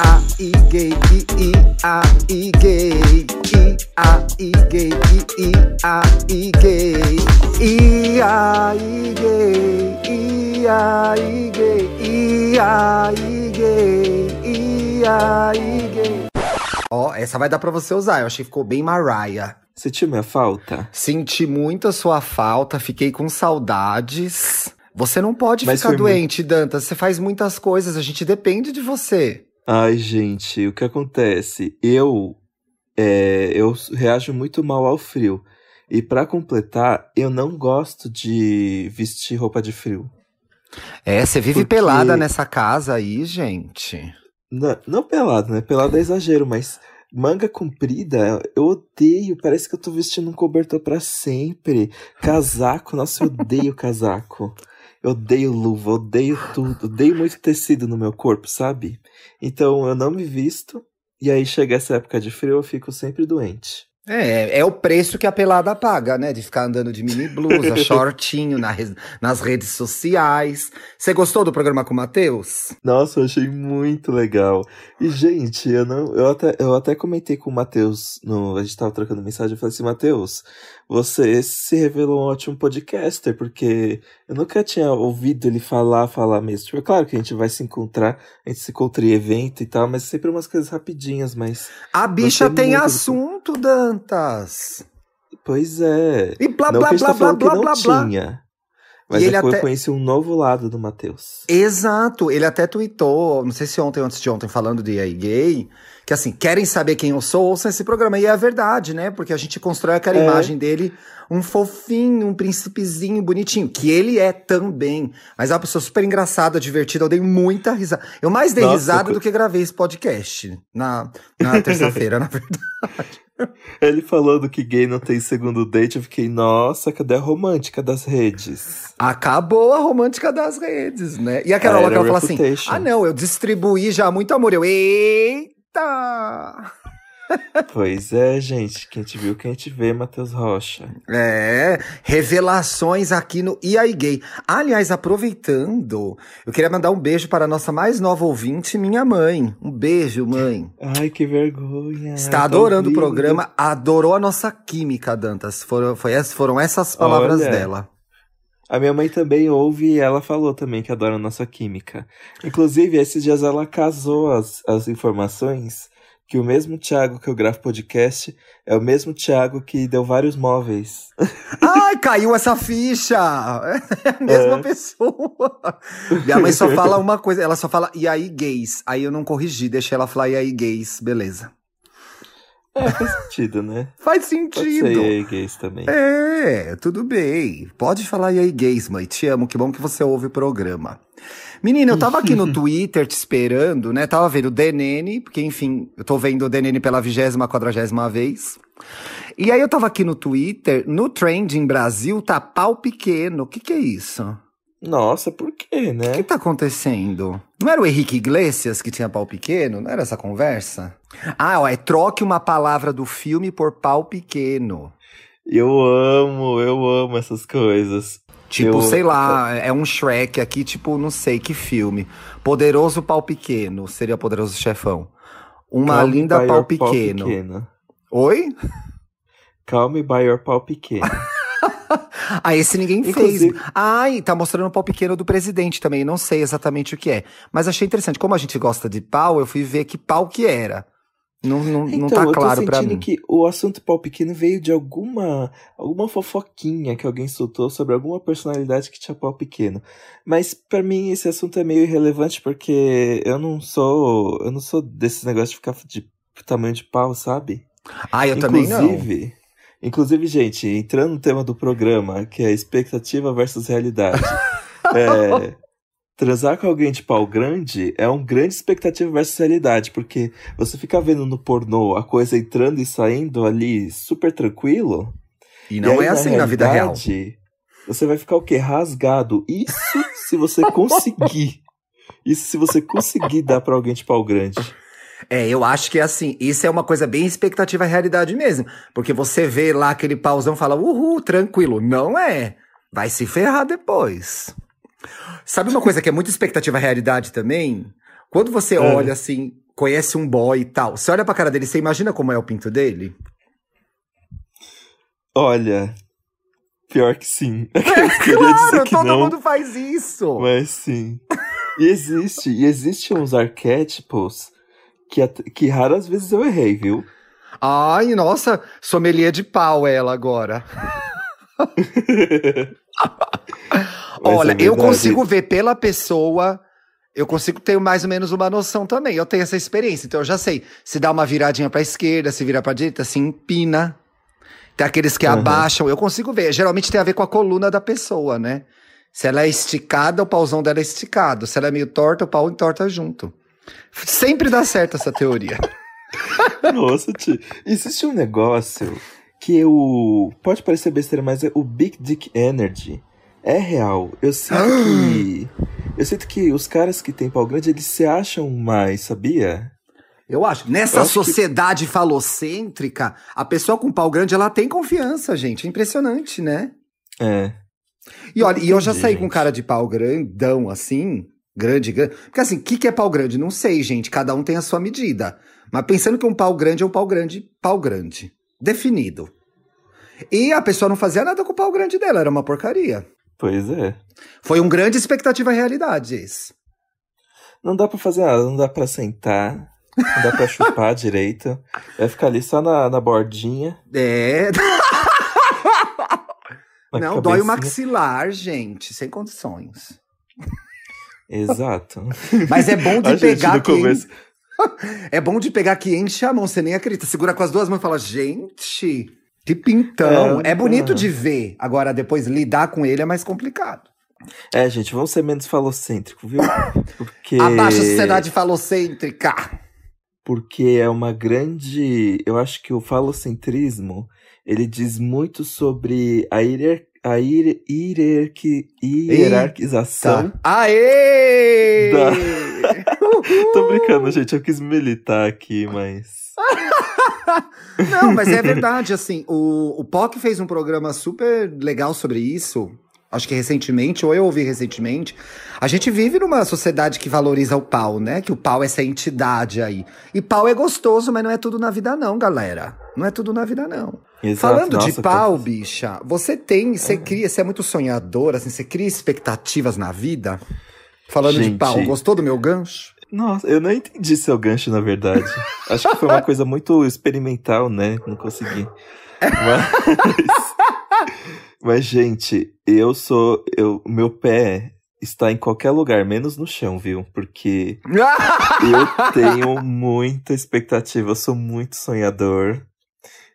a, i, gay, i, i, a, i, gay, i, a, i, gay, i, i, a, i, gay, i, a, i, gay, i, a, i, gay, i, a, i, gay, i, a, i, gay. Ó, essa vai dar pra você usar, eu achei que ficou bem Mariah. Sentiu minha falta? Senti muito a sua falta, fiquei com saudades. Você não pode Mas ficar doente, Dantas. Você faz muitas coisas, a gente depende de você. Ai, gente, o que acontece? Eu, é, eu reajo muito mal ao frio. E pra completar, eu não gosto de vestir roupa de frio. É, você vive Porque- pelada nessa casa aí, gente. Não, não pelado, né? Pelado é exagero, mas manga comprida, eu odeio. Parece que eu tô vestindo um cobertor pra sempre. Casaco, nossa, eu odeio casaco. Eu odeio luva, odeio tudo. Odeio muito tecido no meu corpo, sabe? Então eu não me visto. E aí chega essa época de frio, eu fico sempre doente. É, é o preço que a pelada paga, né? De ficar andando de mini blusa, shortinho na res- nas redes sociais. Você gostou do programa com o Matheus? Nossa, eu achei muito legal. E, gente, eu não. Eu até, eu até comentei com o Matheus. No, a gente tava trocando mensagem. Eu falei assim, Matheus, você se revelou um ótimo podcaster, porque eu nunca tinha ouvido ele falar, falar mesmo. Tipo, é claro que a gente vai se encontrar, a gente se encontra em evento e tal, mas sempre umas coisas rapidinhas, mas. A bicha tem muito do- Dantas. Pois é. E blá, não blá, a blá, tá blá, blá, blá, blá. tinha. Mas E é ele eu até- conheci um novo lado do Matheus. Exato, ele até tweetou, não sei se ontem ou antes de ontem, falando de aí gay, que assim, querem saber quem eu sou, ouçam esse programa. E é verdade, né? Porque a gente constrói aquela É. imagem dele, um fofinho, um príncipezinho, bonitinho, que ele é também. Mas é uma pessoa super engraçada, divertida, eu dei muita risada. Eu mais dei Nossa, risada do que gravei esse podcast na, na terça-feira, na verdade. Ele falando que gay não tem segundo date, eu fiquei, nossa, cadê a romântica das redes? Acabou a romântica das redes, né? E a Carol, Era ela fala assim: ah, não, eu distribuí já muito amor. Eu, eita! Pois é, gente. Quem te viu, quem te vê, Matheus Rocha. É, revelações aqui no E aí Gay. Aliás, aproveitando, eu queria mandar um beijo para a nossa mais nova ouvinte, minha mãe. Um beijo, mãe. Ai, que vergonha. Está Tá adorando o programa, adorou a nossa química, Dantas. Foram, foi foram essas palavras Olha. dela. A minha mãe também ouve e ela falou também que adora a nossa química. Inclusive, esses dias ela casou as, as informações que o mesmo Thiago que eu gravo podcast é o mesmo Thiago que deu vários móveis. Ai, caiu essa ficha! É a mesma É. pessoa. Minha mãe só fala uma coisa, ela só fala e aí gays. Aí eu não corrigi, deixei ela falar e aí gays, beleza. É, faz sentido, né? Faz Pode sentido. ser e aí, gays também. É, tudo bem. Pode falar e aí, gays, mãe. Te amo, que bom que você ouve o programa. Menina, eu tava aqui no Twitter te esperando, né? Tava vendo o DNN, porque enfim, eu tô vendo o DNN pela vigésima, quadragésima vez. E aí eu tava aqui no Twitter, no Trending Brasil tá pau pequeno. O que que é isso? Nossa, por quê, O né? que tá acontecendo? Não era o Henrique Iglesias que tinha pau pequeno? Não era essa conversa? Ah, ó, é troque uma palavra do filme por pau pequeno. Eu amo, eu amo essas coisas. Tipo, Eu- sei lá, é um Shrek aqui, tipo, não sei que filme. Poderoso Pau Pequeno, seria Poderoso Chefão. Uma Calm linda pau your pequeno. pequeno. Oi? Calm me by your pau pequeno. Ah, esse ninguém Inclusive- fez. Ai, tá mostrando o pau pequeno do presidente também, não sei exatamente o que é. Mas achei interessante, como a gente gosta de pau, eu fui ver que pau que era. Não, não, não Então, tá eu claro sentindo mim. que o assunto pau pequeno veio de alguma alguma fofoquinha que alguém soltou sobre alguma personalidade que tinha pau pequeno. Mas pra mim esse assunto é meio irrelevante porque eu não sou eu não sou desses negócios de ficar de tamanho de pau, sabe? Ah, eu também não. inclusive, inclusive, gente, entrando no tema do programa, que é expectativa versus realidade. é, transar com alguém de pau grande é um grande expectativa versus realidade, porque você fica vendo no pornô a coisa entrando e saindo ali super tranquilo. E não aí, é assim na vida real. Você vai ficar o quê? Rasgado. Isso se você conseguir. Isso se você conseguir dar pra alguém de pau grande. É, eu acho que é assim, isso é uma coisa bem expectativa e realidade mesmo. Porque você vê lá aquele pauzão e fala, uhul, tranquilo. Não é. Vai se ferrar depois. Sabe uma coisa que é muito expectativa realidade também? Quando você É. olha assim, conhece um boy e tal. Você olha pra cara dele, você imagina como é o pinto dele? Olha, pior que sim. É, claro, todo não, mundo faz isso. Mas sim. E existe, e existem uns arquétipos que, que raras vezes eu errei, viu? Ai, nossa, sommelier de pau ela agora. Olha, é eu consigo ver pela pessoa, eu consigo ter mais ou menos uma noção também. Eu tenho essa experiência, então eu já sei. Se dá uma viradinha pra esquerda, se vira pra direita, se empina. Tem aqueles que uhum. abaixam, eu consigo ver. Geralmente tem a ver com a coluna da pessoa, né? Se ela é esticada, o pauzão dela é esticado. Se ela é meio torta, o pau entorta junto. Sempre dá certo essa teoria. Nossa, tio. Existe um negócio que o. Pode parecer besteira, mas é o Big Dick Energy. É real. Eu sinto que. Eu sinto que os caras que têm pau grande, eles se acham mais, sabia? Eu acho. Nessa eu acho sociedade que... falocêntrica, a pessoa com pau grande, ela tem confiança, gente. É impressionante, né? É. E olha, e eu já saí gente. com cara de pau grandão, assim. Grande, grande. Porque assim, o que, que é pau grande? Não sei, gente. Cada um tem a sua medida. Mas pensando que um pau grande é um pau grande, pau grande. Definido. E a pessoa não fazia nada com o pau grande dela, era uma porcaria. Pois é. Foi um grande expectativa realidade esse. Não dá para fazer nada, não dá para sentar, não dá pra chupar direito. Vai ficar ali só na, na bordinha. É. não, dói o maxilar, gente, sem condições. Exato. Mas é bom de a pegar quem... Começo... é bom de pegar que enche a mão, você nem acredita. Segura com as duas mãos e fala, gente, que pintão. É, é bonito é. de ver. Agora, depois lidar com ele é mais complicado. É, gente, vamos ser menos falocêntrico, viu? Porque... Abaixa a sociedade falocêntrica. Porque é uma grande. Eu acho que o falocentrismo ele diz muito sobre a a hier hierarqui hierarquização. Eita. Aê! Da... Tô brincando, gente. Eu quis militar aqui, mas. Não, mas é verdade, assim. O, o POC fez um programa super legal sobre isso. Acho que recentemente, ou eu ouvi recentemente. A gente vive numa sociedade que valoriza o pau, né? Que o pau é essa entidade aí. E pau é gostoso, mas não é tudo na vida, não, galera. Não é tudo na vida, não. Exato. Falando Nossa, de pau, que... bicha, você tem, você cria, você é muito sonhadora, assim, você cria expectativas na vida? Falando Gente, de pau, gostou do meu gancho? Nossa, eu não entendi seu gancho, na verdade. Acho que foi uma coisa muito experimental, né? Não consegui. Mas, mas gente, eu sou. Eu, meu pé está em qualquer lugar, menos no chão, viu? Porque eu tenho muita expectativa, eu sou muito sonhador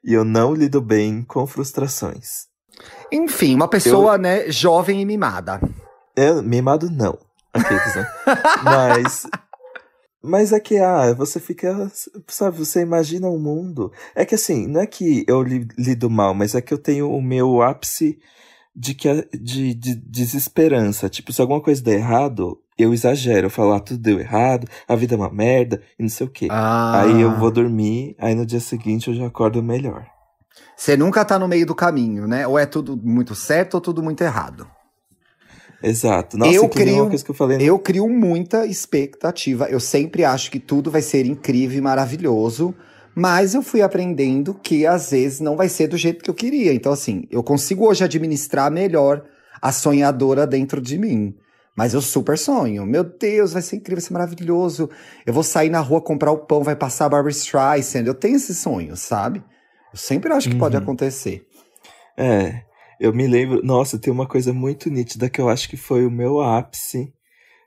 e eu não lido bem com frustrações. Enfim, uma pessoa, eu... né, jovem e mimada. É, mimado não. Aqueles, né? Mas. Mas é que, ah, você fica. Sabe, você imagina um mundo. É que assim, não é que eu lido mal, mas é que eu tenho o meu ápice de, que, de, de desesperança. Tipo, se alguma coisa der errado, eu exagero, eu falo, ah, tudo deu errado, a vida é uma merda, e não sei o quê. Ah. Aí eu vou dormir, aí no dia seguinte eu já acordo melhor. Você nunca tá no meio do caminho, né? Ou é tudo muito certo ou tudo muito errado. Exato. Nossa, eu crio, que eu, falei... eu crio muita expectativa. Eu sempre acho que tudo vai ser incrível e maravilhoso. Mas eu fui aprendendo que às vezes não vai ser do jeito que eu queria. Então, assim, eu consigo hoje administrar melhor a sonhadora dentro de mim. Mas eu super sonho. Meu Deus, vai ser incrível, vai ser maravilhoso. Eu vou sair na rua comprar o pão, vai passar a Barbara Streisand. Eu tenho esses sonhos, sabe? Eu sempre acho que uhum. pode acontecer. É, eu me lembro. Nossa, tem uma coisa muito nítida que eu acho que foi o meu ápice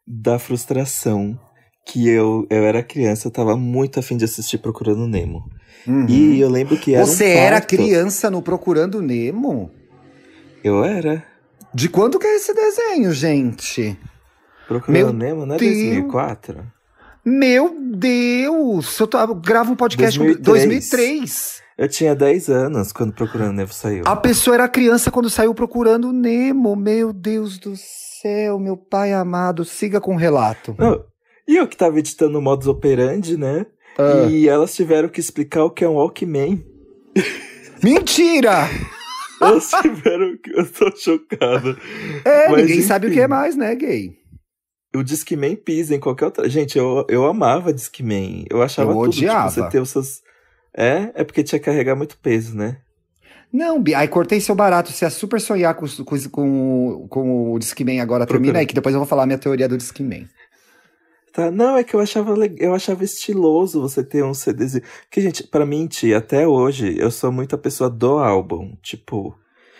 da frustração. Que eu, eu era criança, eu tava muito afim de assistir Procurando Nemo. Uhum. E eu lembro que era. Você um era criança no Procurando Nemo? Eu era. De quando que é esse desenho, gente? Procurando Meu Nemo, não é Deus. 2004? Meu Deus! Eu, tô, eu gravo um podcast 2003. 2003. Eu tinha 10 anos quando Procurando Nemo saiu. A pessoa era criança quando saiu Procurando Nemo. Meu Deus do céu, meu pai amado, siga com o relato. Não, e eu que tava editando o modus operandi, né? Ah. E elas tiveram que explicar o que é um Walkman. Mentira! Elas tiveram que. Eu tô chocado. É, Mas, ninguém enfim. sabe o que é mais, né, gay? o Discman pisa em qualquer outra. Gente, eu, eu amava Discman. Eu achava Eu tudo, odiava. tipo, você ter os seus. É, é porque tinha que carregar muito peso, né? Não, Bi, aí cortei seu barato. Você é super sonhar com, com, com, o- com o Discman agora. Procura. Termina aí, que depois eu vou falar a minha teoria do Discman. Tá, não, é que eu achava, eu achava estiloso você ter um CDzinho. Porque, gente, pra mim, tia, até hoje, eu sou muito a pessoa do álbum. Tipo,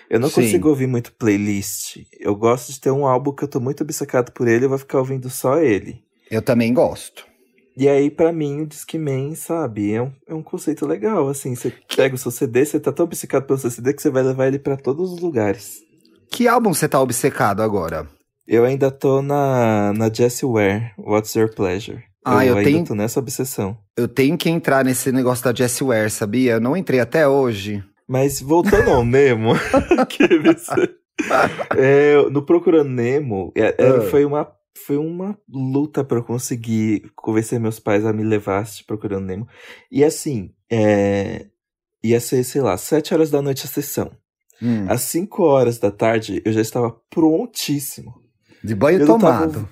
eu não Sim. consigo ouvir muito playlist. Eu gosto de ter um álbum que eu tô muito obcecado por ele, eu vou ficar ouvindo só ele. Eu também gosto. E aí, pra mim, o Discman, sabe, é um, é um conceito legal, assim. Você pega o seu CD, você tá tão obcecado pelo seu CD que você vai levar ele pra todos os lugares. Que álbum você tá obcecado agora? Eu ainda tô na, na Jessie Ware, What's Your Pleasure. Ah, eu ainda tenho- tô nessa obsessão. Eu tenho que entrar nesse negócio da Jessie Ware, sabia? Eu não entrei até hoje. Mas voltando ao Nemo, aqueles- É, no Procurando Nemo, é- é, Ah. foi, uma, foi uma luta pra eu conseguir convencer meus pais a me levar Procurando Nemo. E assim, é, ia ser, sei lá, sete horas da noite a sessão. Hum, Às 5 horas da tarde, eu já estava prontíssimo. de banho eu não tava tomado.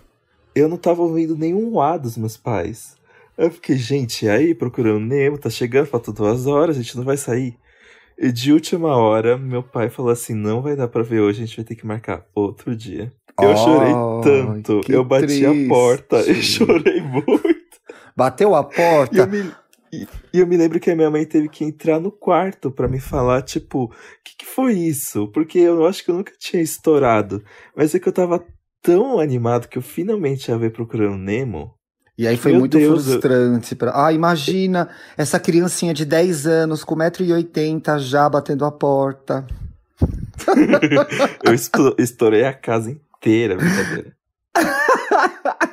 Eu não tava ouvindo nenhum A dos meus pais. Eu fiquei, gente, aí procurando Nemo, tá chegando, faltam duas horas, a gente não vai sair. E de última hora, meu pai falou assim: não vai dar pra ver hoje, a gente vai ter que marcar outro dia. Eu Ai, chorei tanto, eu bati triste. a porta e chorei muito. Bateu a E eu porta. me, e, e eu me lembro que a minha mãe teve que entrar no quarto pra me falar, tipo, o que, que foi isso? Porque eu acho que eu nunca tinha estourado. Mas é que eu tava tão animado que eu finalmente ia ver Procurando Nemo. E aí foi Meu muito Deus, eu- frustrante. Pra... Ah, imagina essa criancinha de 10 anos com 1,80m já batendo a porta. Eu estourei a casa inteira, brincadeira.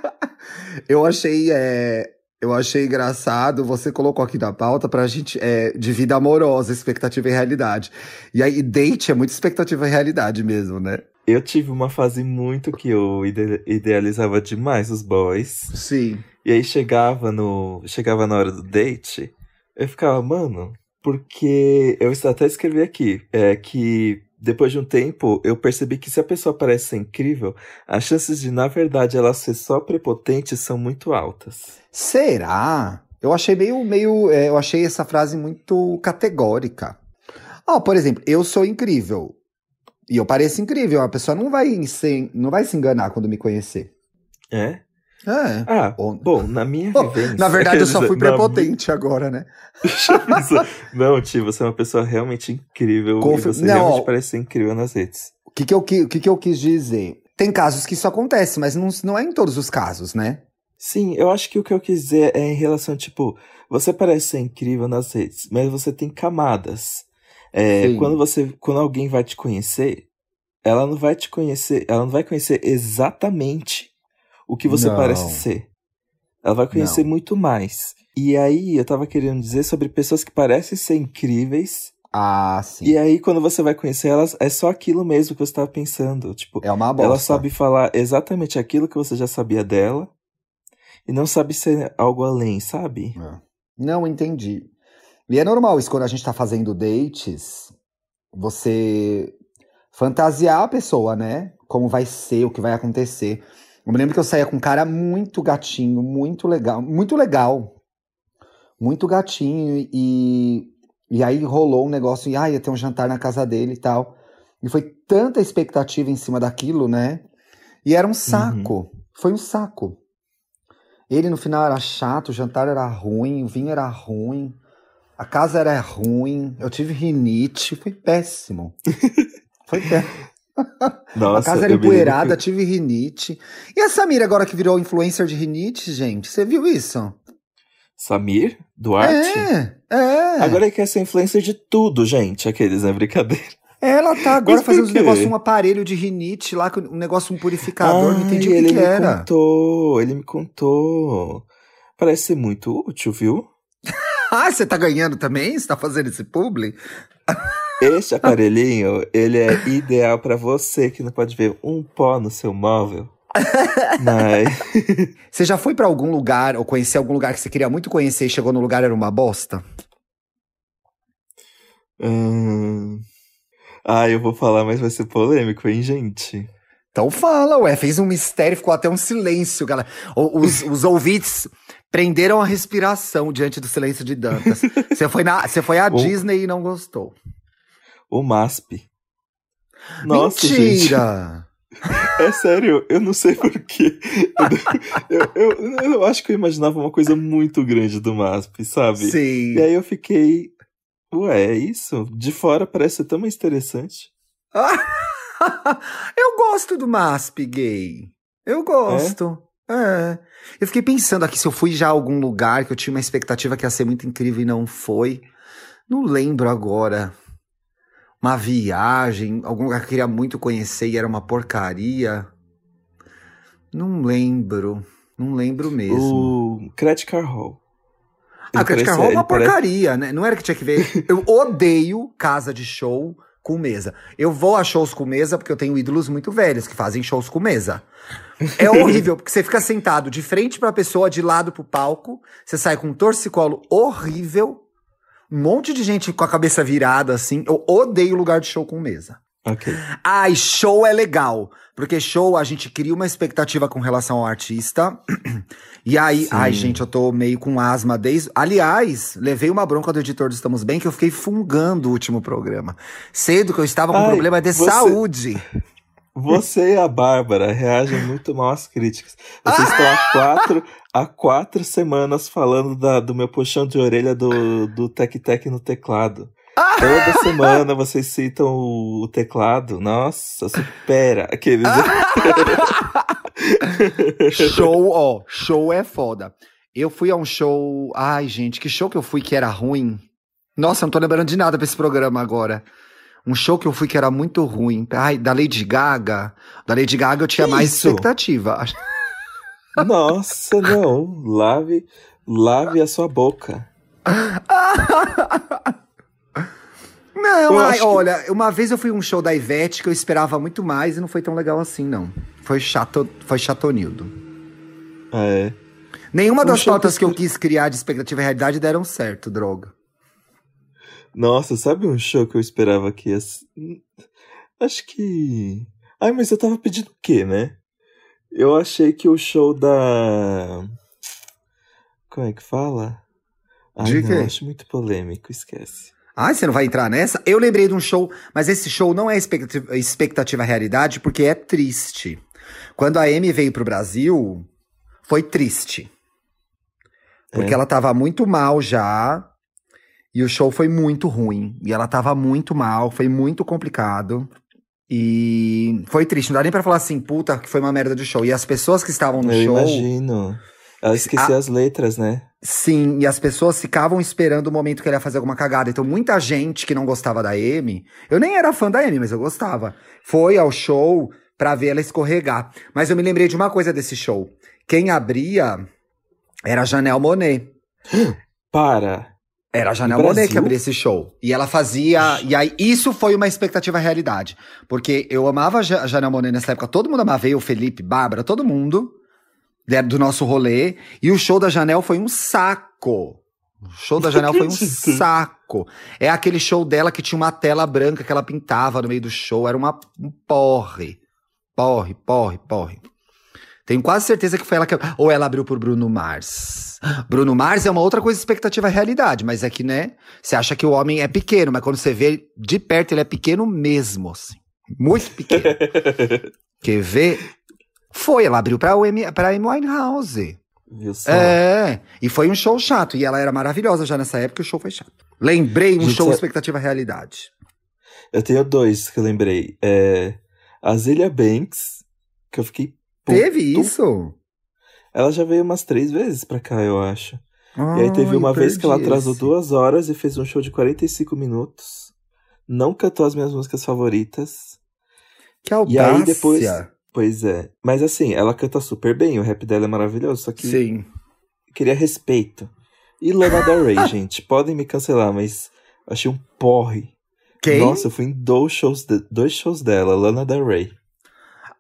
Eu achei, é, eu achei engraçado, você colocou aqui na pauta pra gente, é, de vida amorosa, expectativa e realidade. E aí, date é muito expectativa e realidade mesmo, né? Eu tive uma fase muito que eu ide- idealizava demais os boys. Sim. E aí chegava no. Chegava na hora do date, eu ficava, mano, porque eu até escrevi aqui, é que depois de um tempo eu percebi que se a pessoa parece ser incrível, as chances de, na verdade, ela ser só prepotente são muito altas. Será? Eu achei meio, meio, é, eu achei essa frase muito categórica. Ó, por exemplo, eu sou incrível. E eu pareço incrível. A pessoa não vai se, não vai se enganar quando me conhecer. É? É. Ah, bom, na minha vivência. Na verdade, eu só fui dizer, na prepotente agora, né? Não, tio, você é uma pessoa realmente incrível Confi- e você Não, realmente ó. parece ser incrível nas redes. O que, que, eu, o que, que eu quis dizer? Tem casos que isso acontece, mas não, não é em todos os casos, né? Sim, eu acho que o que eu quis dizer é em relação, tipo, você parece ser incrível nas redes, mas você tem camadas. É, quando você, quando alguém vai te conhecer, ela não vai te conhecer, ela não vai conhecer exatamente o que você Não. parece ser. Ela vai conhecer Não. muito mais. E aí, eu tava querendo dizer sobre pessoas que parecem ser incríveis, Ah, sim. e aí quando você vai conhecer elas, é só aquilo mesmo que você tava pensando. Tipo, É uma bosta. ela sabe falar exatamente aquilo que você já sabia dela e não sabe ser algo além, sabe? É. Não entendi. E é normal isso quando a gente tá fazendo dates, você fantasiar a pessoa, né? Como vai ser, o que vai acontecer. Eu me lembro que eu saía com um cara muito gatinho, muito legal, muito legal. Muito gatinho e e aí rolou um negócio e ah, ia ter um jantar na casa dele e tal. E foi tanta expectativa em cima daquilo, né? E era um saco. Foi um saco. Ele no final era chato, o jantar era ruim, o vinho era ruim, a casa era ruim, eu tive rinite, foi péssimo. Foi péssimo. Nossa, a casa era empoeirada, que- tive rinite. E a Samira agora que virou influencer de rinite, gente, você viu isso? Samir Duarte? É, é. Agora ele quer ser influencer de tudo, gente. Aqueles, né? Brincadeira. Ela tá agora Mas fazendo uns quê? negócios, um aparelho de rinite lá, um negócio, um purificador, não entendi o Ai, que, ele que me era. contou, ele me contou. Parece ser muito útil, viu? Ah, você tá ganhando também? Você tá fazendo esse publi? Este aparelhinho, ele é ideal pra você que não pode ver um pó no seu móvel. Mas Você já foi pra algum lugar ou conhecer algum lugar que você queria muito conhecer e chegou no lugar e era uma bosta? Hum... Ah, eu vou falar, mas vai ser polêmico, hein, gente? Então fala, ué, fez um mistério, ficou até um silêncio, galera. Os, os ouvintes prenderam a respiração diante do silêncio de Dantas. Você foi, na, você foi à Disney e não gostou. O MASP. Nossa, Mentira! Gente. É sério, eu não sei porquê. Eu, eu, eu, eu, acho que eu imaginava uma coisa muito grande do MASP, sabe? Sim. E aí eu fiquei. Ué, é isso? De fora parece ser tão mais interessante. eu gosto do MASP gay. Eu gosto. É? é? Eu fiquei pensando aqui se eu fui já a algum lugar que eu tinha uma expectativa que ia ser muito incrível e não foi. Não lembro agora. Uma viagem, algum lugar que eu queria muito conhecer e era uma porcaria. Não lembro. Não lembro mesmo. O Credit Car Hall. a Credit Car Hall é uma porcaria, parece... né? Não era que tinha que ver. Eu odeio casa de show com mesa. Eu vou a shows com mesa porque eu tenho ídolos muito velhos que fazem shows com mesa. É horrível, porque você fica sentado de frente pra pessoa, de lado pro palco, você sai com um torcicolo horrível, um monte de gente com a cabeça virada assim. Eu odeio lugar de show com mesa. Ok. Ai, show é legal. Porque show a gente cria uma expectativa com relação ao artista. e aí, Sim. ai, gente, eu tô meio com asma desde. Aliás, levei uma bronca do editor do Estamos Bem que eu fiquei fungando o último programa. Cedo que eu estava com ai, problema de você... saúde. Você e a Bárbara reagem muito mal às críticas. Vocês estão há quatro, há quatro semanas falando da, do meu puxão de orelha do, do Tec Tec no teclado. Toda semana vocês citam o teclado. Nossa, supera aqueles. show, ó, show é foda. Eu fui a um show. Ai, gente, que show que eu fui que era ruim. Nossa, não tô lembrando de nada pra esse programa agora. Um show que eu fui que era muito ruim. Ai, da Lady Gaga. Da Lady Gaga eu tinha que mais expectativa. Nossa, não. Lave, lave a sua boca. Não, ai, olha, uma vez eu fui um show da Ivete que eu esperava muito mais e não foi tão legal assim, não. Foi chato, foi chatonildo. Ah, é. Nenhuma um das pautas que eu quis criar de expectativa e realidade deram certo, droga. Nossa, sabe um show que eu esperava que ia... Acho que... Ai, mas eu tava pedindo o quê, né? Eu achei que o show da... Como é que fala? Ai, de não, acho muito polêmico, esquece. Ai, você não vai entrar nessa? Eu lembrei de um show, mas esse show não é expectativa, expectativa realidade, porque é triste. Quando a Amy veio pro Brasil, foi triste. Porque é. ela tava muito mal já, e o show foi muito ruim. E ela tava muito mal, foi muito complicado. E foi triste, não dá nem pra falar assim, puta, que foi uma merda de show. E as pessoas que estavam no Eu show. Imagino. Ela esquecia a... as letras, né? Sim, e as pessoas ficavam esperando o momento que ele ia fazer alguma cagada. Então, muita gente que não gostava da Amy, eu nem era fã da Amy, mas eu gostava, foi ao show pra ver ela escorregar. Mas eu me lembrei de uma coisa desse show. Quem abria era a Janelle Monet. Para. Era a Janelle Monet que abria esse show. E ela fazia. E aí, isso foi uma expectativa realidade. Porque eu amava a Janelle Monet nessa época. Todo mundo amava eu, Felipe, Bárbara, todo mundo do nosso rolê. E o show da Janel foi um saco. O show da Janel foi um saco. É aquele show dela que tinha uma tela branca que ela pintava no meio do show. Era uma um porre. Porre, porre, porre. Tenho quase certeza que foi ela que. Ou ela abriu por Bruno Mars. Bruno Mars é uma outra coisa expectativa realidade, mas é que, né? Você acha que o homem é pequeno, mas quando você vê de perto, ele é pequeno mesmo, assim. Muito pequeno. Quer ver? Foi, ela abriu pra, Amy, pra Amy Winehouse. Viu só? É, e foi um show chato. E ela era maravilhosa já nessa época, o show foi chato. Lembrei um Gente, show expectativa realidade. Eu tenho dois que eu lembrei. É, a Zilia Banks, que eu fiquei. Teve isso? Ela já veio umas três vezes pra cá, eu acho. Ai, e aí teve uma vez que ela atrasou esse. duas horas e fez um show de 45 minutos. Não cantou as minhas músicas favoritas. Que audácia. E aí depois. Pois é. Mas assim, ela canta super bem, o rap dela é maravilhoso, só que. Sim. Queria respeito. E Lana Del Rey, gente, podem me cancelar, mas achei um porre. Quem? Nossa, eu fui em dois shows, de, dois shows dela, Lana Del Rey.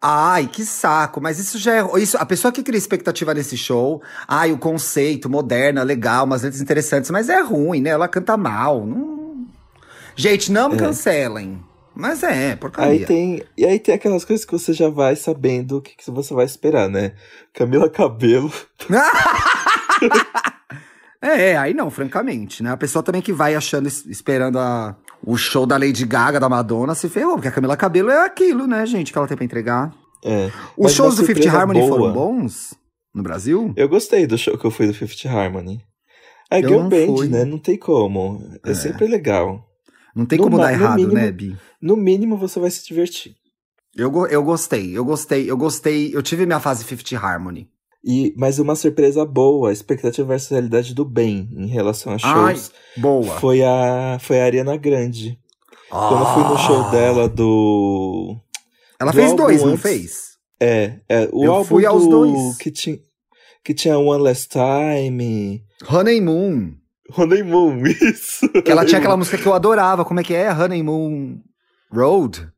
Ai, que saco, mas isso já é. Isso, a pessoa que cria expectativa nesse show, ai, o conceito, moderna, legal, umas letras interessantes, mas é ruim, né? Ela canta mal. Não... Gente, não me é. cancelem. Mas é, porcaria. Aí tem, e aí tem aquelas coisas que você já vai sabendo o que, que você vai esperar, né? Camila Cabelo. É, é, aí não, francamente, né? A pessoa também que vai achando, es- esperando a, o show da Lady Gaga, da Madonna, se ferrou, porque a Camila Cabelo é aquilo, né, gente, que ela tem pra entregar. É. Os shows do Fifth Harmony boa. foram bons no Brasil? Eu gostei do show que eu fui do Fifth Harmony. A Eu Girl não Band, fui. né? Não tem como. É, É. sempre legal. Não tem No como dar errado, mínimo- né, Bi? No mínimo você vai se divertir. Eu, eu gostei, eu gostei, eu gostei. Eu tive minha fase Fifth Harmony. E, mas uma surpresa boa, a expectativa versus realidade do bem em relação a Ai, shows boa. foi a foi a Ariana Grande. Quando eu fui no show Ah. dela do Ela do fez dois, não antes. fez? é, é o Eu álbum fui aos do dois. que tinha que tinha One Last Time, Honeymoon. Honeymoon, isso. Que ela tinha aquela música que eu adorava. Como é que é? Honeymoon Road?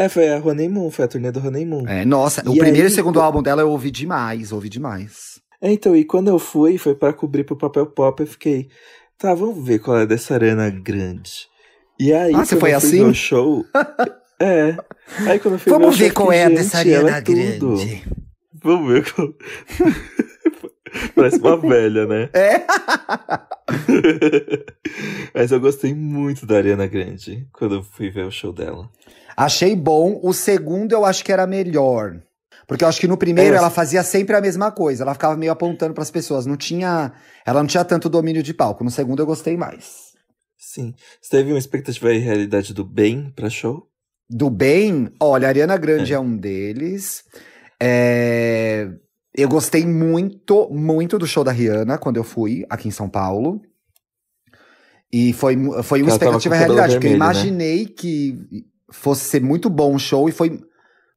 É, foi a Honeymoon, foi a turnê do Honeymoon. É, nossa, o E primeiro aí- e segundo álbum dela eu ouvi demais, ouvi demais. É, então, e quando eu fui, foi pra cobrir pro papel pop, eu fiquei, tá, vamos ver qual é dessa Ariana Grande. E aí, Ah, você foi eu assim? ver o show. é. Aí quando eu fui Vamos ver, ver eu qual é a dessa Ariana é tudo. Grande. Vamos ver qual. Parece uma velha, né? É? Mas eu gostei muito da Ariana Grande quando eu fui ver o show dela. Achei bom. O segundo eu acho que era melhor. Porque eu acho que no primeiro É, ela fazia sempre a mesma coisa. Ela ficava meio apontando pras pessoas. Não tinha. Ela não tinha tanto domínio de palco. No segundo eu gostei mais. Sim. Você teve uma expectativa e realidade do bem pra show? Do bem, olha, a Ariana Grande é, um deles. É, Eu gostei muito, muito do show da Rihanna quando eu fui aqui em São Paulo. E foi, foi uma Ela expectativa e realidade, porque eu vermelho, né? imaginei que fosse ser muito bom o show e foi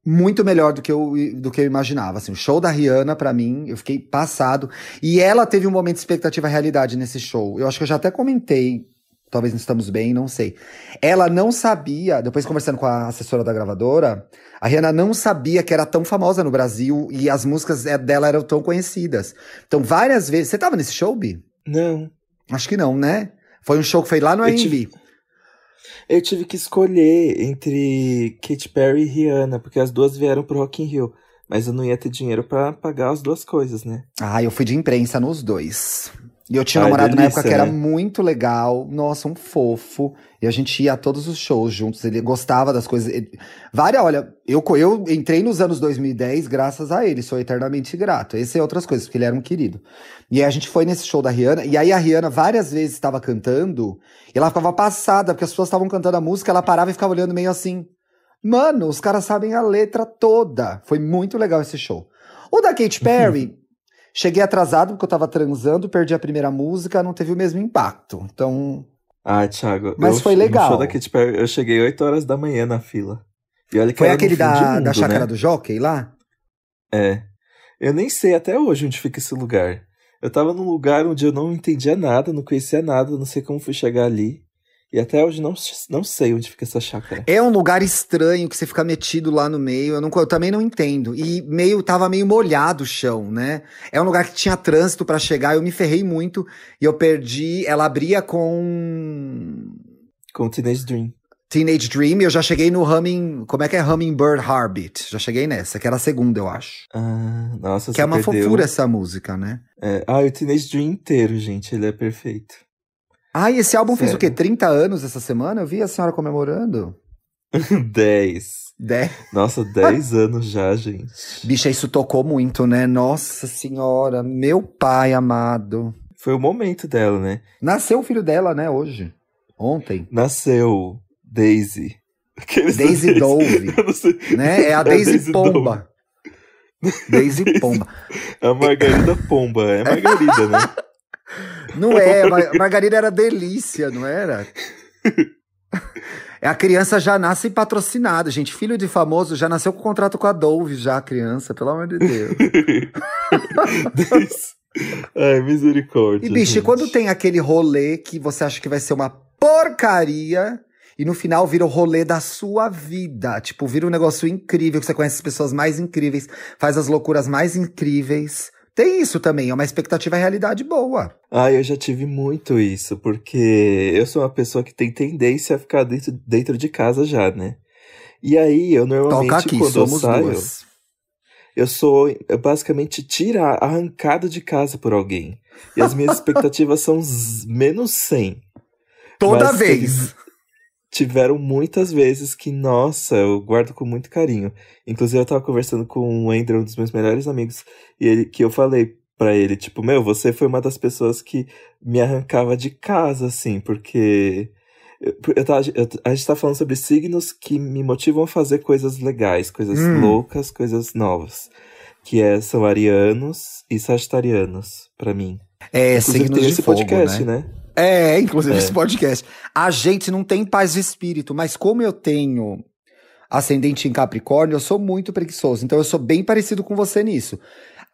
muito melhor do que eu, do que eu imaginava. Assim, o show da Rihanna, pra mim, eu fiquei passado. E ela teve um momento de expectativa realidade nesse show. Eu acho que eu já até comentei, talvez não estamos bem, não sei. Ela não sabia, depois conversando com a assessora da gravadora, a Rihanna não sabia que era tão famosa no Brasil e as músicas é, dela eram tão conhecidas. Então, várias vezes. Você tava nesse show, Bi? Não. Acho que não, né? Foi um show que foi lá no AMB. Eu tive que escolher entre Katy Perry e Rihanna, porque as duas vieram pro Rock in Rio. Mas eu não ia ter dinheiro pra pagar as duas coisas, né? Ah, eu fui de imprensa nos dois. E eu tinha um Ai, namorado na delícia, época que era né? muito legal. Nossa, um fofo. E a gente ia a todos os shows juntos. Ele gostava das coisas. Ele... Várias, olha, eu, eu entrei nos anos 2010 graças a ele. Sou eternamente grato. Esse é outras coisas, porque ele era um querido. E aí a gente foi nesse show da Rihanna. E aí a Rihanna várias vezes estava cantando. E ela ficava passada, porque as pessoas estavam cantando a música. Ela parava e ficava olhando meio assim. Mano, os caras sabem a letra toda. Foi muito legal esse show. O da Katy Perry, cheguei atrasado porque eu tava transando, perdi a primeira música, não teve o mesmo impacto. Então, Ah, Thiago. Mas eu- foi legal. Show da Katy Perry, eu cheguei 8 horas da manhã na fila. E olha que foi aquele da, mundo, da chácara né? do Jockey lá? É. Eu nem sei até hoje onde fica esse lugar. Eu tava num lugar onde eu não entendia nada, não conhecia nada, não sei como fui chegar ali. E até hoje não, não sei onde fica essa chácara. É um lugar estranho que você fica metido lá no meio. Eu, não- eu também não entendo. E meio tava meio molhado o chão, né? É um lugar que tinha trânsito pra chegar. Eu me ferrei muito e eu perdi. Ela abria com Com o Teenage Dream. Teenage Dream. Eu já cheguei no Humming. Como é que é Hummingbird Heartbeat? Já cheguei nessa, que era a segunda, eu acho. Ah, nossa, Que é uma perdeu. fofura essa música, né? É, ah, o Teenage Dream inteiro, gente, ele é perfeito. Ah, e esse álbum fez o Sério. quê? 30 anos essa semana? Eu vi a senhora comemorando. 10. Dez. Nossa, 10 anos já, gente. Bicha, isso tocou muito, né? Nossa senhora, meu pai amado. Foi o momento dela, né? Nasceu o filho dela, né, hoje. Ontem. Nasceu Daisy. Daisy Dove. Né? É a É Daisy, Daisy Pomba. Daisy Pomba. É a Margarida Pomba. É Margarida, né? Não é, Mar- Margarida era delícia, não era? É, a criança já nasce patrocinada, gente. Filho de famoso já nasceu com contrato com a Dove, já a criança, pelo amor de Deus. Ai, misericórdia. E, bicho, gente. quando tem aquele rolê que você acha que vai ser uma porcaria e no final vira o rolê da sua vida? Tipo, vira um negócio incrível, que você conhece as pessoas mais incríveis, faz as loucuras mais incríveis. Tem isso também, é uma expectativa e realidade boa. Ah, eu já tive muito isso, porque eu sou uma pessoa que tem tendência a ficar dentro, dentro de casa já, né? E aí, eu normalmente, Toca aqui, quando eu somos saio, duas. eu sou eu basicamente tira, arrancado de casa por alguém. E as minhas expectativas são menos 100. Toda vez. Tiveram muitas vezes que, nossa, eu guardo com muito carinho. Inclusive, eu tava conversando com o Andrew, um dos meus melhores amigos, e ele que eu falei pra ele, tipo, meu, você foi uma das pessoas que me arrancava de casa, assim, porque eu, eu tava- eu- a gente tá falando sobre signos que me motivam a fazer coisas legais, coisas Hum. loucas, coisas novas. Que é, são arianos e sagitarianos, pra mim. É, Inclusive, signos tem de esse fogo, podcast, né? né? É, inclusive É. esse podcast. A gente não tem paz de espírito, mas como eu tenho ascendente em Capricórnio, eu sou muito preguiçoso. Então eu sou bem parecido com você nisso.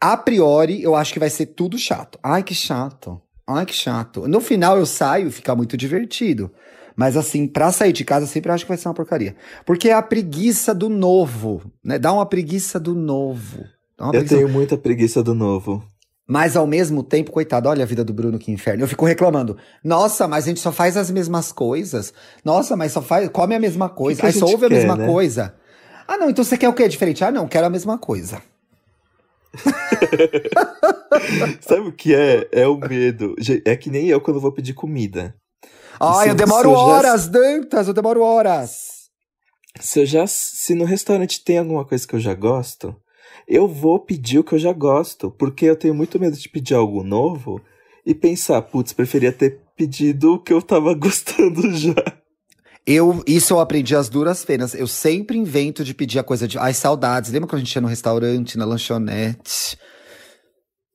A priori, eu acho que vai ser tudo chato. Ai, que chato. Ai, que chato. No final eu saio e fica muito divertido. Mas assim, pra sair de casa, eu sempre acho que vai ser uma porcaria. Porque é a preguiça do novo, né? Dá uma preguiça do novo. Eu preguiça tenho muita preguiça do novo. Mas ao mesmo tempo, coitado, olha a vida do Bruno que inferno. Eu fico reclamando. Nossa, mas a gente só faz as mesmas coisas. Nossa, mas só faz, come a mesma coisa. que a Aí só ouve a quer, mesma né? coisa. Ah, não, então você quer o quê diferente? Ah, não, quero a mesma coisa. Sabe o que é? É o medo. É que nem eu quando vou pedir comida. Ah, se- eu demoro eu já- horas, Dantas, eu demoro horas. Se eu já, se no restaurante tem alguma coisa que eu já gosto, eu vou pedir o que eu já gosto, porque eu tenho muito medo de pedir algo novo e pensar, putz, preferia ter pedido o que eu tava gostando já. Eu, isso eu aprendi às duras penas. Eu sempre invento de pedir a coisa de. Ai, saudades. Lembra quando a gente ia no restaurante, na lanchonete?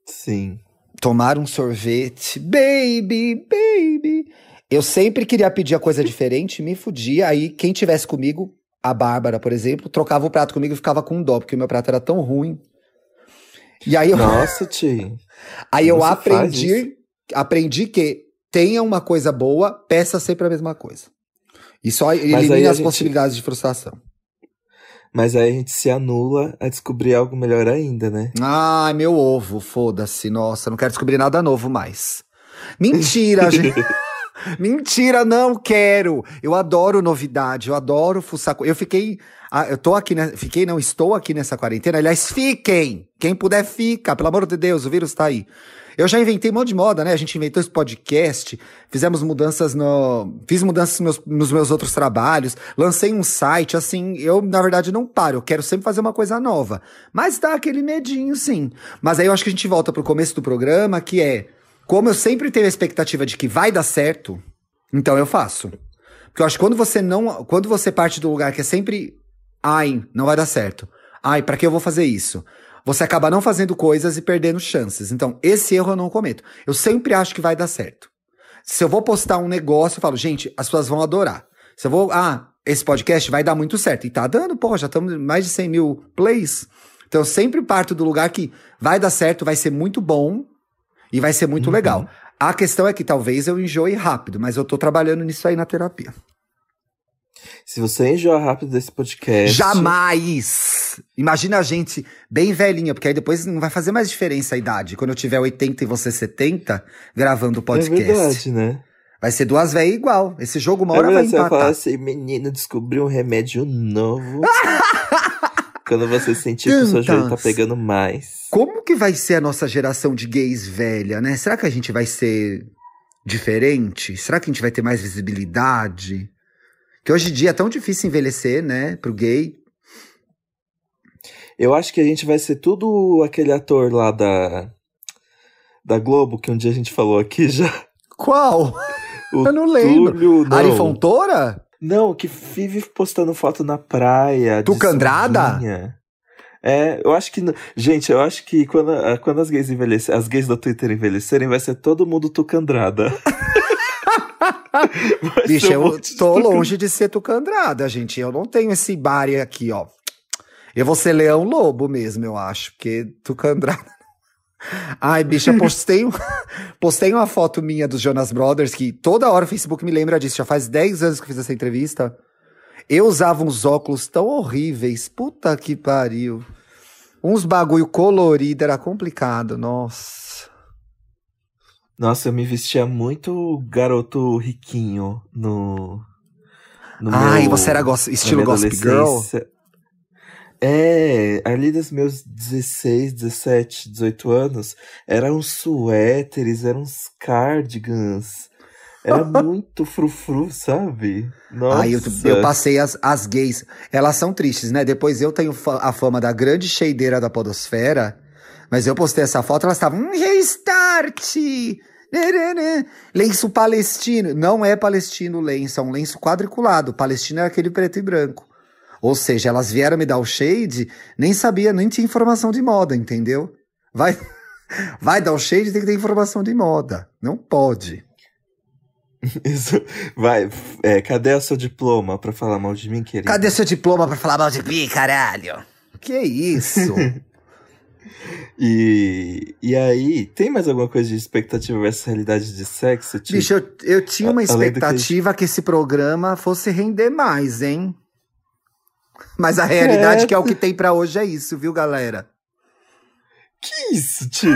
Sim. tomar um sorvete, baby, baby. Eu sempre queria pedir a coisa diferente, me fudia. Aí quem tivesse comigo, a Bárbara, por exemplo, trocava o prato comigo e ficava com dó, porque o meu prato era tão ruim. E aí eu, Nossa, Ti. aí eu aprendi, aprendi que tenha uma coisa boa, peça sempre a mesma coisa. E só elimina as gente- possibilidades de frustração. Mas aí a gente se anula a descobrir algo melhor ainda, né? Ai, meu ovo, foda-se. Nossa, não quero descobrir nada novo mais. Mentira, gente. Mentira, não quero. Eu adoro novidade, eu adoro fuçar. Eu fiquei. ah, eu tô aqui, né? Fiquei, não, estou aqui nessa quarentena. Aliás, fiquem! Quem puder, fica. Pelo amor de Deus, o vírus tá aí. Eu já inventei um monte de moda, né? A gente inventou esse podcast, fizemos mudanças no. Fiz mudanças nos meus, nos meus outros trabalhos, lancei um site, assim, eu, na verdade, não paro, eu quero sempre fazer uma coisa nova. Mas dá aquele medinho, sim. Mas aí eu acho que a gente volta pro começo do programa, que é. Como eu sempre tenho a expectativa de que vai dar certo, então eu faço. Porque eu acho que quando você não. Quando você parte do lugar que é sempre. Ai, não vai dar certo. Ai, pra que eu vou fazer isso? Você acaba não fazendo coisas e perdendo chances. Então, esse erro eu não cometo. Eu sempre acho que vai dar certo. Se eu vou postar um negócio, eu falo, gente, as pessoas vão adorar. Se eu vou. Ah, esse podcast vai dar muito certo. E tá dando, pô, já estamos mais de 100 mil plays. Então, eu sempre parto do lugar que vai dar certo, vai ser muito bom e vai ser muito Uhum. legal. A questão é que talvez eu enjoe rápido, mas eu tô trabalhando nisso aí na terapia. Se você enjoar rápido desse podcast. Jamais! Imagina a gente bem velhinha, porque aí depois não vai fazer mais diferença a idade. Quando eu tiver 80 e você 70, gravando o É podcast. verdade, né? vai ser duas velhas igual. Esse jogo uma É hora vai verdade, você vai empatar. falar assim, menino, descobriu um remédio novo. Quando você sentir que o seu joelho tá Tantas. pegando mais. Como que vai ser a nossa geração de gays velha, né? Será que a gente vai ser diferente? Será que a gente vai ter mais visibilidade? Que hoje em dia é tão difícil envelhecer, né? Pro gay. Eu acho que a gente vai ser tudo aquele ator lá da. Da Globo, que um dia a gente falou aqui já. Qual? O Eu não lembro. Túlio, não. Ari Fontoura? Não, que vive postando foto na praia. de Tuca Andrada? sunguinha. É, eu acho que. Gente, eu acho que quando, quando as gays envelhecerem, as gays do Twitter envelhecerem, vai ser todo mundo Tucandrada. Bicho, um eu de tô longe de ser Tucandrada, gente. Eu não tenho esse bar aqui, ó. Eu vou ser Leão Lobo mesmo, eu acho, porque Tucandrada. Ai, bicha, postei, postei uma foto minha dos Jonas Brothers, que toda hora o Facebook me lembra disso. Já faz 10 anos que eu fiz essa entrevista. Eu usava uns óculos tão horríveis. Puta que pariu. Uns bagulho colorido era complicado, nossa. Nossa, eu me vestia muito garoto riquinho no. no Ai, meu- você era na estilo Gossip Girl? É, ali dos meus 16, 17, 18 anos, eram suéteres, eram uns cardigans. Era muito frufru, sabe? Nossa. Ai, eu, eu passei as, as gays. Elas são tristes, né? Depois eu tenho a fama da grande cheideira da podosfera. Mas eu postei essa foto, elas estavam. Um restart! Lenço palestino. Não é palestino o lenço, é um lenço quadriculado. Palestino é aquele preto e branco. Ou seja, elas vieram me dar o shade, nem sabia, nem tinha informação de moda, entendeu? Vai, vai dar o shade, tem que ter informação de moda. Não pode. Isso. Vai, é, cadê o seu diploma pra falar mal de mim, querido? Cadê seu diploma pra falar mal de mim, caralho? Que isso? E, e aí, tem mais alguma coisa de expectativa versus realidade de sexo? Tipo, Bicho, eu, eu tinha uma A- do que- expectativa que... esse programa fosse render mais, hein? Mas a realidade Credo. que é o que tem pra hoje é isso, viu, galera? que isso, tio?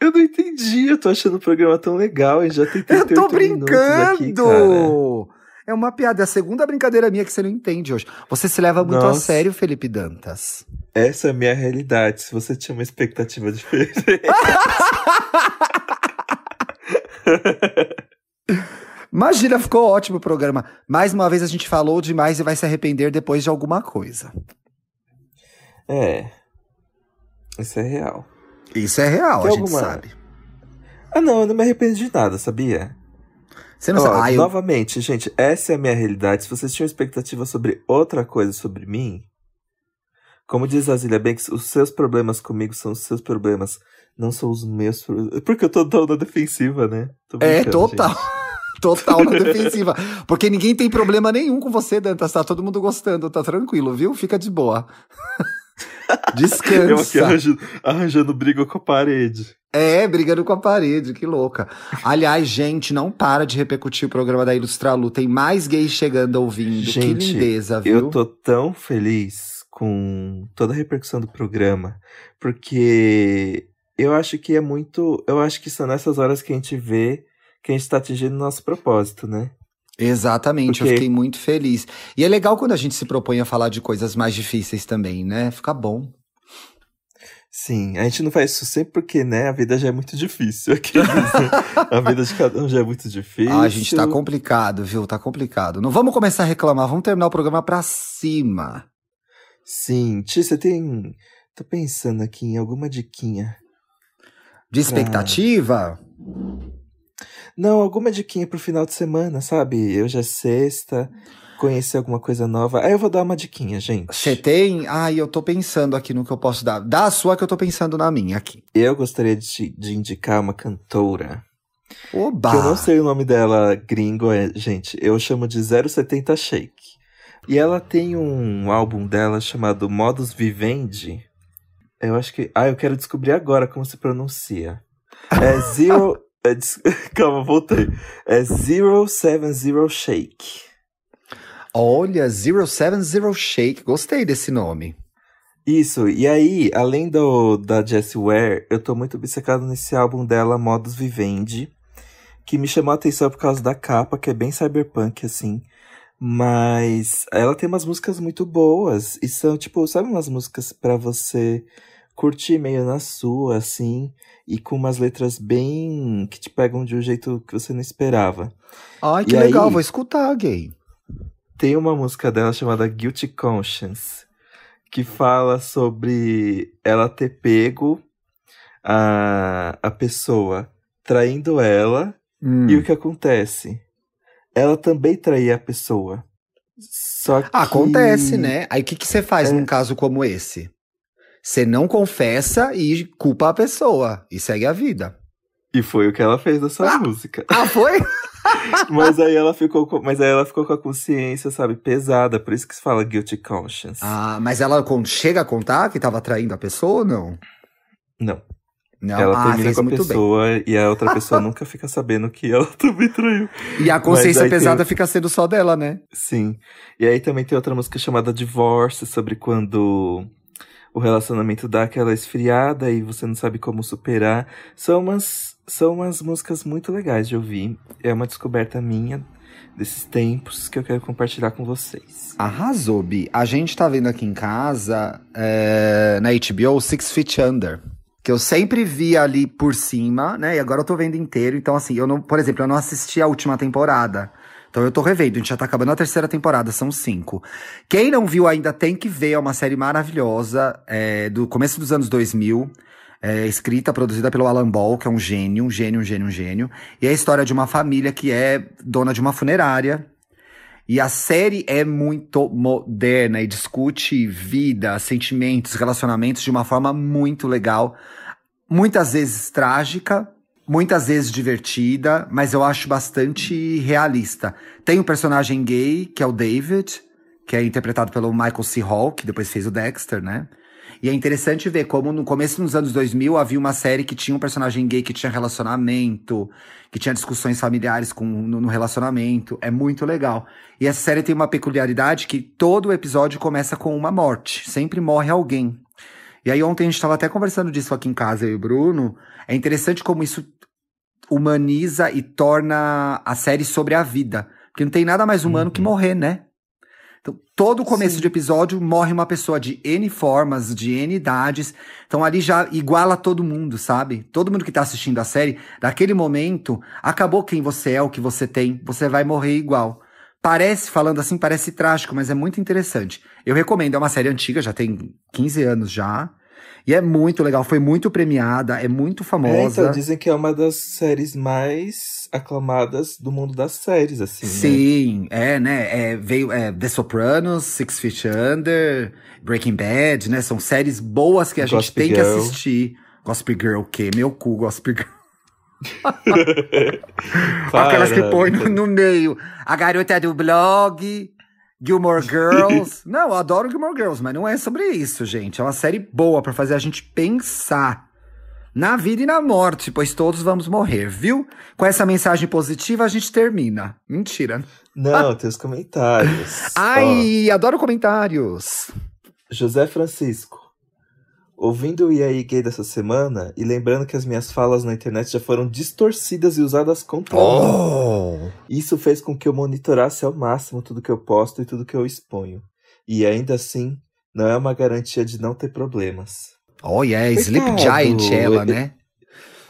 eu não entendi, eu tô achando o programa tão legal e já tem Eu 38 tô aqui, brincando! cara. é uma piada, é a segunda brincadeira minha que você não entende hoje. Você se leva muito a Nossa. sério, Felipe Dantas. Essa é a minha realidade, se você tinha uma expectativa diferente. Imagina, ficou ótimo o programa. Mais uma vez a gente falou demais e vai se arrepender depois de alguma coisa. é, isso é real. Isso é real, Tem a gente alguma- sabe. Ah não, eu não me arrependo de nada, sabia? Você não Ó, sabe. Ah, eu- Novamente, gente, essa é a minha realidade. Se vocês tinham expectativa sobre outra coisa sobre mim, como diz a Zilia Banks, os seus problemas comigo são os seus problemas, não são os meus problemas. Porque eu tô tão na defensiva, né? É, total. gente. Total na defensiva. Porque ninguém tem problema nenhum com você, Dantas. Tá todo mundo gostando, tá tranquilo, viu? Fica de boa. Eu aqui Descansa. arranjando, arranjando briga com a parede. É, brigando com a parede, que louca. Aliás, gente, não para de repercutir o programa da Ilustralu. Tem mais gays chegando ouvindo. que Gente, lindeza, viu? Eu tô tão feliz com toda a repercussão do programa, porque eu acho que é muito. Eu acho que são nessas horas que a gente vê que a gente tá atingindo o nosso propósito, né? Exatamente, eu Porque- fiquei muito feliz. E é legal quando a gente se propõe a falar de coisas mais difíceis também, né? Fica bom. Sim, a gente não faz isso sempre porque, né, a vida já é muito difícil. Aqueles, né? a vida de cada um já é muito difícil. Ah, gente, tá complicado, viu? Tá complicado. Não vamos começar a reclamar, vamos terminar o programa pra cima. Sim, Tia, você tem. Tô pensando aqui em alguma diquinha. De expectativa? Não, alguma diquinha pro final de semana, sabe? Eu já é sexta, conhecer alguma coisa nova. Aí eu vou dar uma diquinha, gente. Você tem? Ai, eu tô pensando aqui no que eu posso dar. Dá a sua que eu tô pensando na minha aqui. Eu gostaria de, de indicar uma cantora. Oba! Que eu não sei o nome dela gringo, é, gente. Eu chamo de 070 Shake. E ela tem um álbum dela chamado Modus Vivendi. Eu acho que. Ah, eu quero descobrir agora como se pronuncia. É Zero. É, des- Calma, voltei. É 070 Shake. Olha, 070 Shake. Gostei desse nome. Isso, e aí, além do da Jessie Ware, eu tô muito obcecado nesse álbum dela, Modus Vivendi, que me chamou a atenção por causa da capa, que é bem cyberpunk, assim. Mas ela tem umas músicas muito boas, e são, tipo, sabe umas músicas pra você curtir meio na sua, assim, e com umas letras bem. que te pegam de um jeito que você não esperava. Ai, que E legal, aí? vou escutar, gay. Tem uma música dela chamada Guilty Conscience, que fala sobre ela ter pego a, a pessoa traindo ela, Hum. e o que acontece? Ela também traía a pessoa. Só que. Acontece, né? Aí o que, que você faz É. num caso como esse? Você não confessa e culpa a pessoa. E segue a vida. E foi o que ela fez nessa Ah! música. Ah, foi? Mas aí ela ficou com, mas aí ela ficou com a consciência, sabe, pesada, por isso que se fala guilty conscience. ah, mas ela chega a contar que tava traindo a pessoa ou não? Não. Não, ela ah, termina com a muito bem. pessoa e a outra pessoa nunca fica sabendo que ela também traiu. E a consciência aí tem- pesada fica sendo só dela, né? Sim. E aí também tem outra música chamada Divorce, sobre quando o relacionamento dá aquela esfriada e você não sabe como superar. São umas, são umas músicas muito legais de ouvir. É uma descoberta minha desses tempos que eu quero compartilhar com vocês. Arrasou, Bi. A gente tá vendo aqui em casa, é, na HBO, Six Feet Under. Que eu sempre vi ali por cima, né? E agora eu tô vendo inteiro. Então, assim, eu não, por exemplo, eu não assisti a última temporada. Então eu tô revendo, a gente já tá acabando a terceira temporada, são cinco. Quem não viu ainda tem que ver, é uma série maravilhosa, é, do começo dos anos 2000. É, escrita, produzida pelo Alan Ball, que é um gênio, um gênio, um gênio, um gênio. E é a história de uma família que é dona de uma funerária. E a série é muito moderna e discute vida, sentimentos, relacionamentos de uma forma muito legal. Muitas vezes trágica, muitas vezes divertida, mas eu acho bastante realista. Tem um personagem gay, que é o David, que é interpretado pelo Michael C. Hall, que depois fez o Dexter, né? E é interessante ver como no começo dos anos 2000 havia uma série que tinha um personagem gay que tinha relacionamento, que tinha discussões familiares com, no, no relacionamento. É muito legal. E essa série tem uma peculiaridade que todo episódio começa com uma morte. Sempre morre alguém. E aí ontem a gente estava até conversando disso aqui em casa, eu e o Bruno. É interessante como isso humaniza e torna a série sobre a vida. Porque não tem nada mais humano que morrer, né? Então, todo começo Sim. de episódio morre uma pessoa de N formas, de N idades. Então ali já iguala todo mundo, sabe? Todo mundo que tá assistindo a série, daquele momento, acabou quem você é, o que você tem, você vai morrer igual. Parece, falando assim, parece trágico, mas é muito interessante. Eu recomendo, é uma série antiga, já tem 15 anos já. E é muito legal, foi muito premiada, é muito É, famosa. então, dizem que é uma das séries mais aclamadas do mundo das séries, assim. né? Sim, é, né? É, veio é, The Sopranos, Six Feet Under, Breaking Bad, né? São séries boas que a gente Gossip tem que Girl. assistir. Gossip Girl, o quê? Meu cu, Gossip Girl. Para, Aquelas que põe no, no meio. A garota do blog, Gilmore Girls. não, eu adoro Gilmore Girls, mas não é sobre isso, gente. É uma série boa pra fazer a gente pensar na vida e na morte, pois todos vamos morrer, viu? Com essa mensagem positiva a gente termina. Mentira. Não, tem os comentários. Ai, adoro comentários. José Francisco. Ouvindo o IAI Gay dessa semana e lembrando que as minhas falas na internet já foram distorcidas e usadas contra mim. Oh! Isso fez com que eu monitorasse ao máximo tudo que eu posto e tudo que eu exponho. E ainda assim, não é uma garantia de não ter problemas. Oh, yeah, Sleep. Giant ela, né?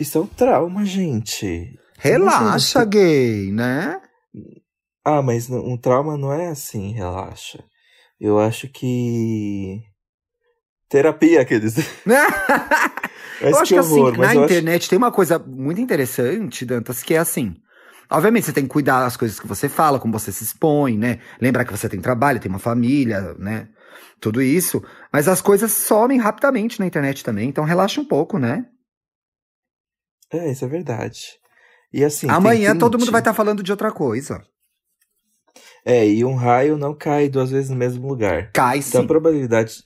Isso é um trauma, gente. Relaxa, Imagina gay, né? Ah, mas um trauma não é assim, relaxa. Eu acho que. Terapia, aqueles. eu acho que assim, horror, mas na eu acho- internet tem uma coisa muito interessante, Dantas, que é assim. Obviamente você tem que cuidar das coisas que você fala, como você se expõe, né? Lembrar que você tem trabalho, tem uma família, né? Tudo isso. Mas as coisas somem rapidamente na internet também, então relaxa um pouco, né? É, isso é verdade. E assim. Amanhã todo mundo vai estar falando de outra coisa. É, e um raio não cai duas vezes no mesmo lugar. Cai Então a sim. probabilidade.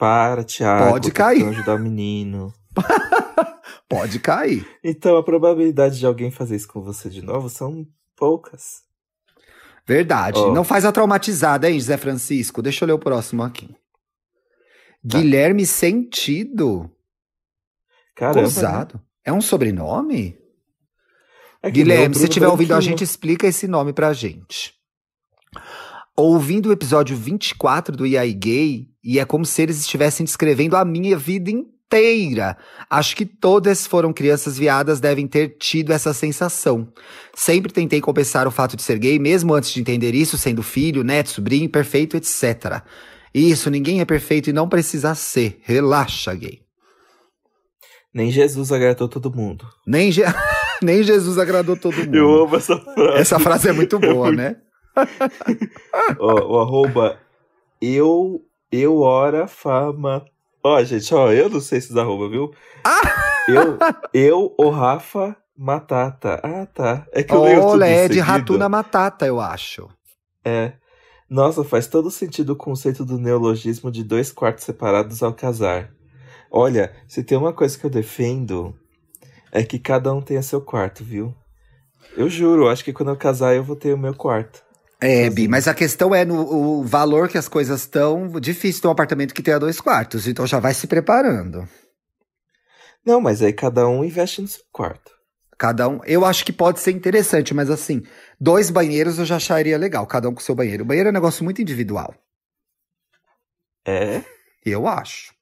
Para, Thiago. Pode cair. ajudar o menino. Pode cair. Então a probabilidade de alguém fazer isso com você de novo são poucas. Verdade. Ó. Não faz a traumatizada, hein, José Francisco? Deixa eu ler o próximo aqui. Tá. Guilherme Sentido. Caramba. né? Gozado. É um sobrenome? É Guilherme, se estiver ouvindo a gente, explica esse nome pra gente. Ouvindo o episódio 24 do IAI Gay, e é como se eles estivessem descrevendo a minha vida inteira. Acho que todas foram crianças viadas devem ter tido essa sensação. Sempre tentei compensar o fato de ser gay, mesmo antes de entender isso, sendo filho, neto, sobrinho, perfeito, etc. Isso, ninguém é perfeito e não precisa ser. Relaxa, gay. Nem Jesus agradou todo mundo. Nem, Je- Nem Jesus agradou todo mundo. Eu amo essa frase. Essa frase é muito boa, né? Ó, o arroba eu, eu ora fama. Ó, gente, ó, eu não sei esses arroba, viu? Eu, eu, o Rafa Matata. Ah, tá. É que eu leio tudo Olha, é de. Ratuna Matata, eu acho. É. Nossa, faz todo sentido o conceito do neologismo de dois quartos separados ao casar. Olha, se tem uma coisa que eu defendo, é que cada um tenha seu quarto, viu? Eu juro, acho que quando eu casar eu vou ter o meu quarto. É, Bi, mas a questão é no o valor que as coisas estão. Difícil ter um apartamento que tenha dois quartos, então já vai se preparando. Não, mas aí cada um investe no seu quarto. Cada um. Eu acho que pode ser interessante, mas assim, dois banheiros eu já acharia legal, cada um com seu banheiro. O banheiro é um negócio muito individual. É? Eu acho.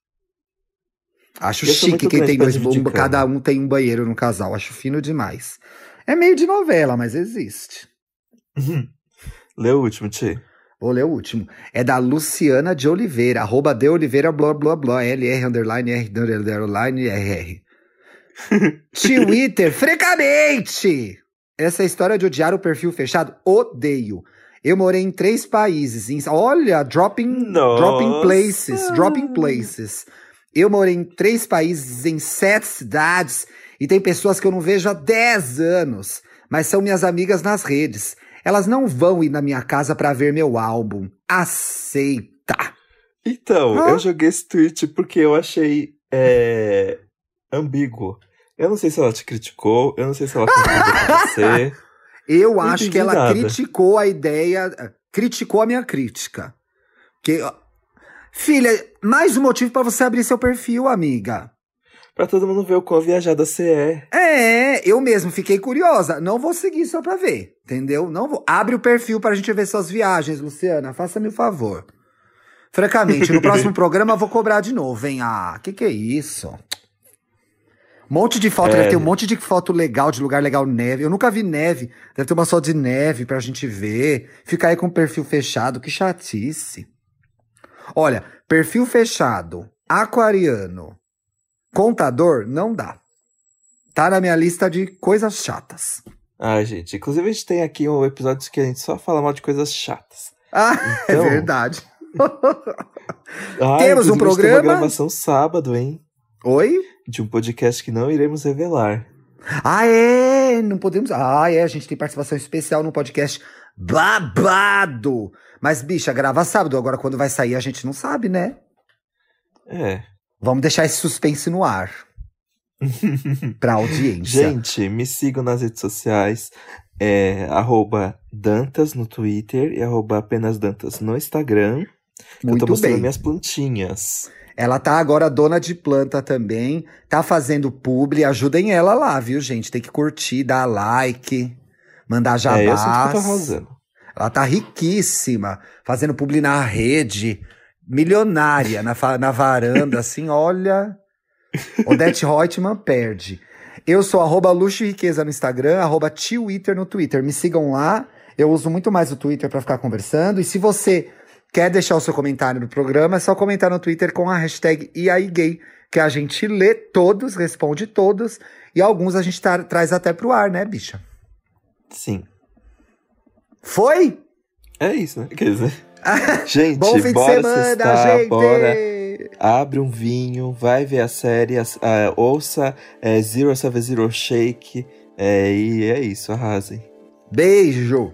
Acho Eu chique quem tem dois. um- cada um tem um banheiro no casal. Acho fino demais. É meio de novela, mas existe. Lê o último, Tchê. Vou ler o último. É da Luciana de Oliveira, arroba de Oliveira, blá, blá, blá, LR, underline, R, underline, RR. Twitter, frecamente! Essa história de odiar o perfil fechado, odeio. Eu morei em três países. em- olha, dropping, Nossa! dropping places, dropping places. Eu morei em três países, em sete cidades, e tem pessoas que eu não vejo há 10 anos, mas são minhas amigas nas redes. Elas não vão ir na minha casa pra ver meu álbum. Aceita. Então, eu joguei esse tweet porque eu achei é, ambíguo. Eu não sei se ela te criticou, eu não sei se ela concordou com você. Eu Não acho que ela nada. criticou a ideia, criticou a minha crítica. Que, filha, mais um motivo pra você abrir seu perfil, amiga. Pra todo mundo ver o quão viajada você é. É, eu mesmo fiquei curiosa. Não vou seguir só pra ver, entendeu? Não vou. Abre o perfil pra gente ver suas viagens, Luciana. Faça-me o favor. Francamente, no próximo programa eu vou cobrar de novo, hein? Ah, que que é isso? Um monte de foto, É. deve ter um monte de foto legal, de lugar legal, neve. Eu nunca vi neve. Deve ter uma só de neve pra gente ver. Ficar aí com o perfil fechado, que chatice. Olha, perfil fechado, aquariano, contador, não dá. Tá na minha lista de coisas chatas. Ah, gente, inclusive a gente tem aqui um episódio que a gente só fala mal de coisas chatas. Ah, Então- é verdade. Ah, Temos um inclusive, a gente tem programa? uma gravação sábado, hein? Oi? De um podcast que não iremos revelar. Ah, é! Não podemos. Ah, é. A gente tem participação especial no podcast babado. Mas, bicha, grava sábado. Agora, quando vai sair, a gente não sabe, né? É. Vamos deixar esse suspense no ar. pra audiência. Gente, me sigam nas redes sociais. É, arroba Dantas no Twitter e arroba apenas Dantas no Instagram. eu tô Muito mostrando bem. minhas plantinhas. Ela tá agora dona de planta também. Tá fazendo publi. Ajudem ela lá, viu, gente? Tem que curtir, dar like, mandar jabás. É, eu sinto que eu tô arrasando. Ela tá riquíssima, fazendo publi na rede, milionária, na, na varanda, assim, olha. Odete Reutemann perde. Eu sou arroba luxo e riqueza no Instagram, arroba Twitter no Twitter. Me sigam lá. Eu uso muito mais o Twitter pra ficar conversando. E se você quer deixar o seu comentário no programa, é só comentar no Twitter com a hashtag IAIGay, que a gente lê todos, responde todos. E alguns a gente tá- traz até pro ar, né, bicha? Sim. Foi? É isso, né? Quer dizer. Gente, Bom fim de bora semana, sextar, gente! bora. Abre um vinho, vai ver a série, as- ah, ouça é, Zero Seven Zero Shake. É, e é isso, arrasem. Beijo!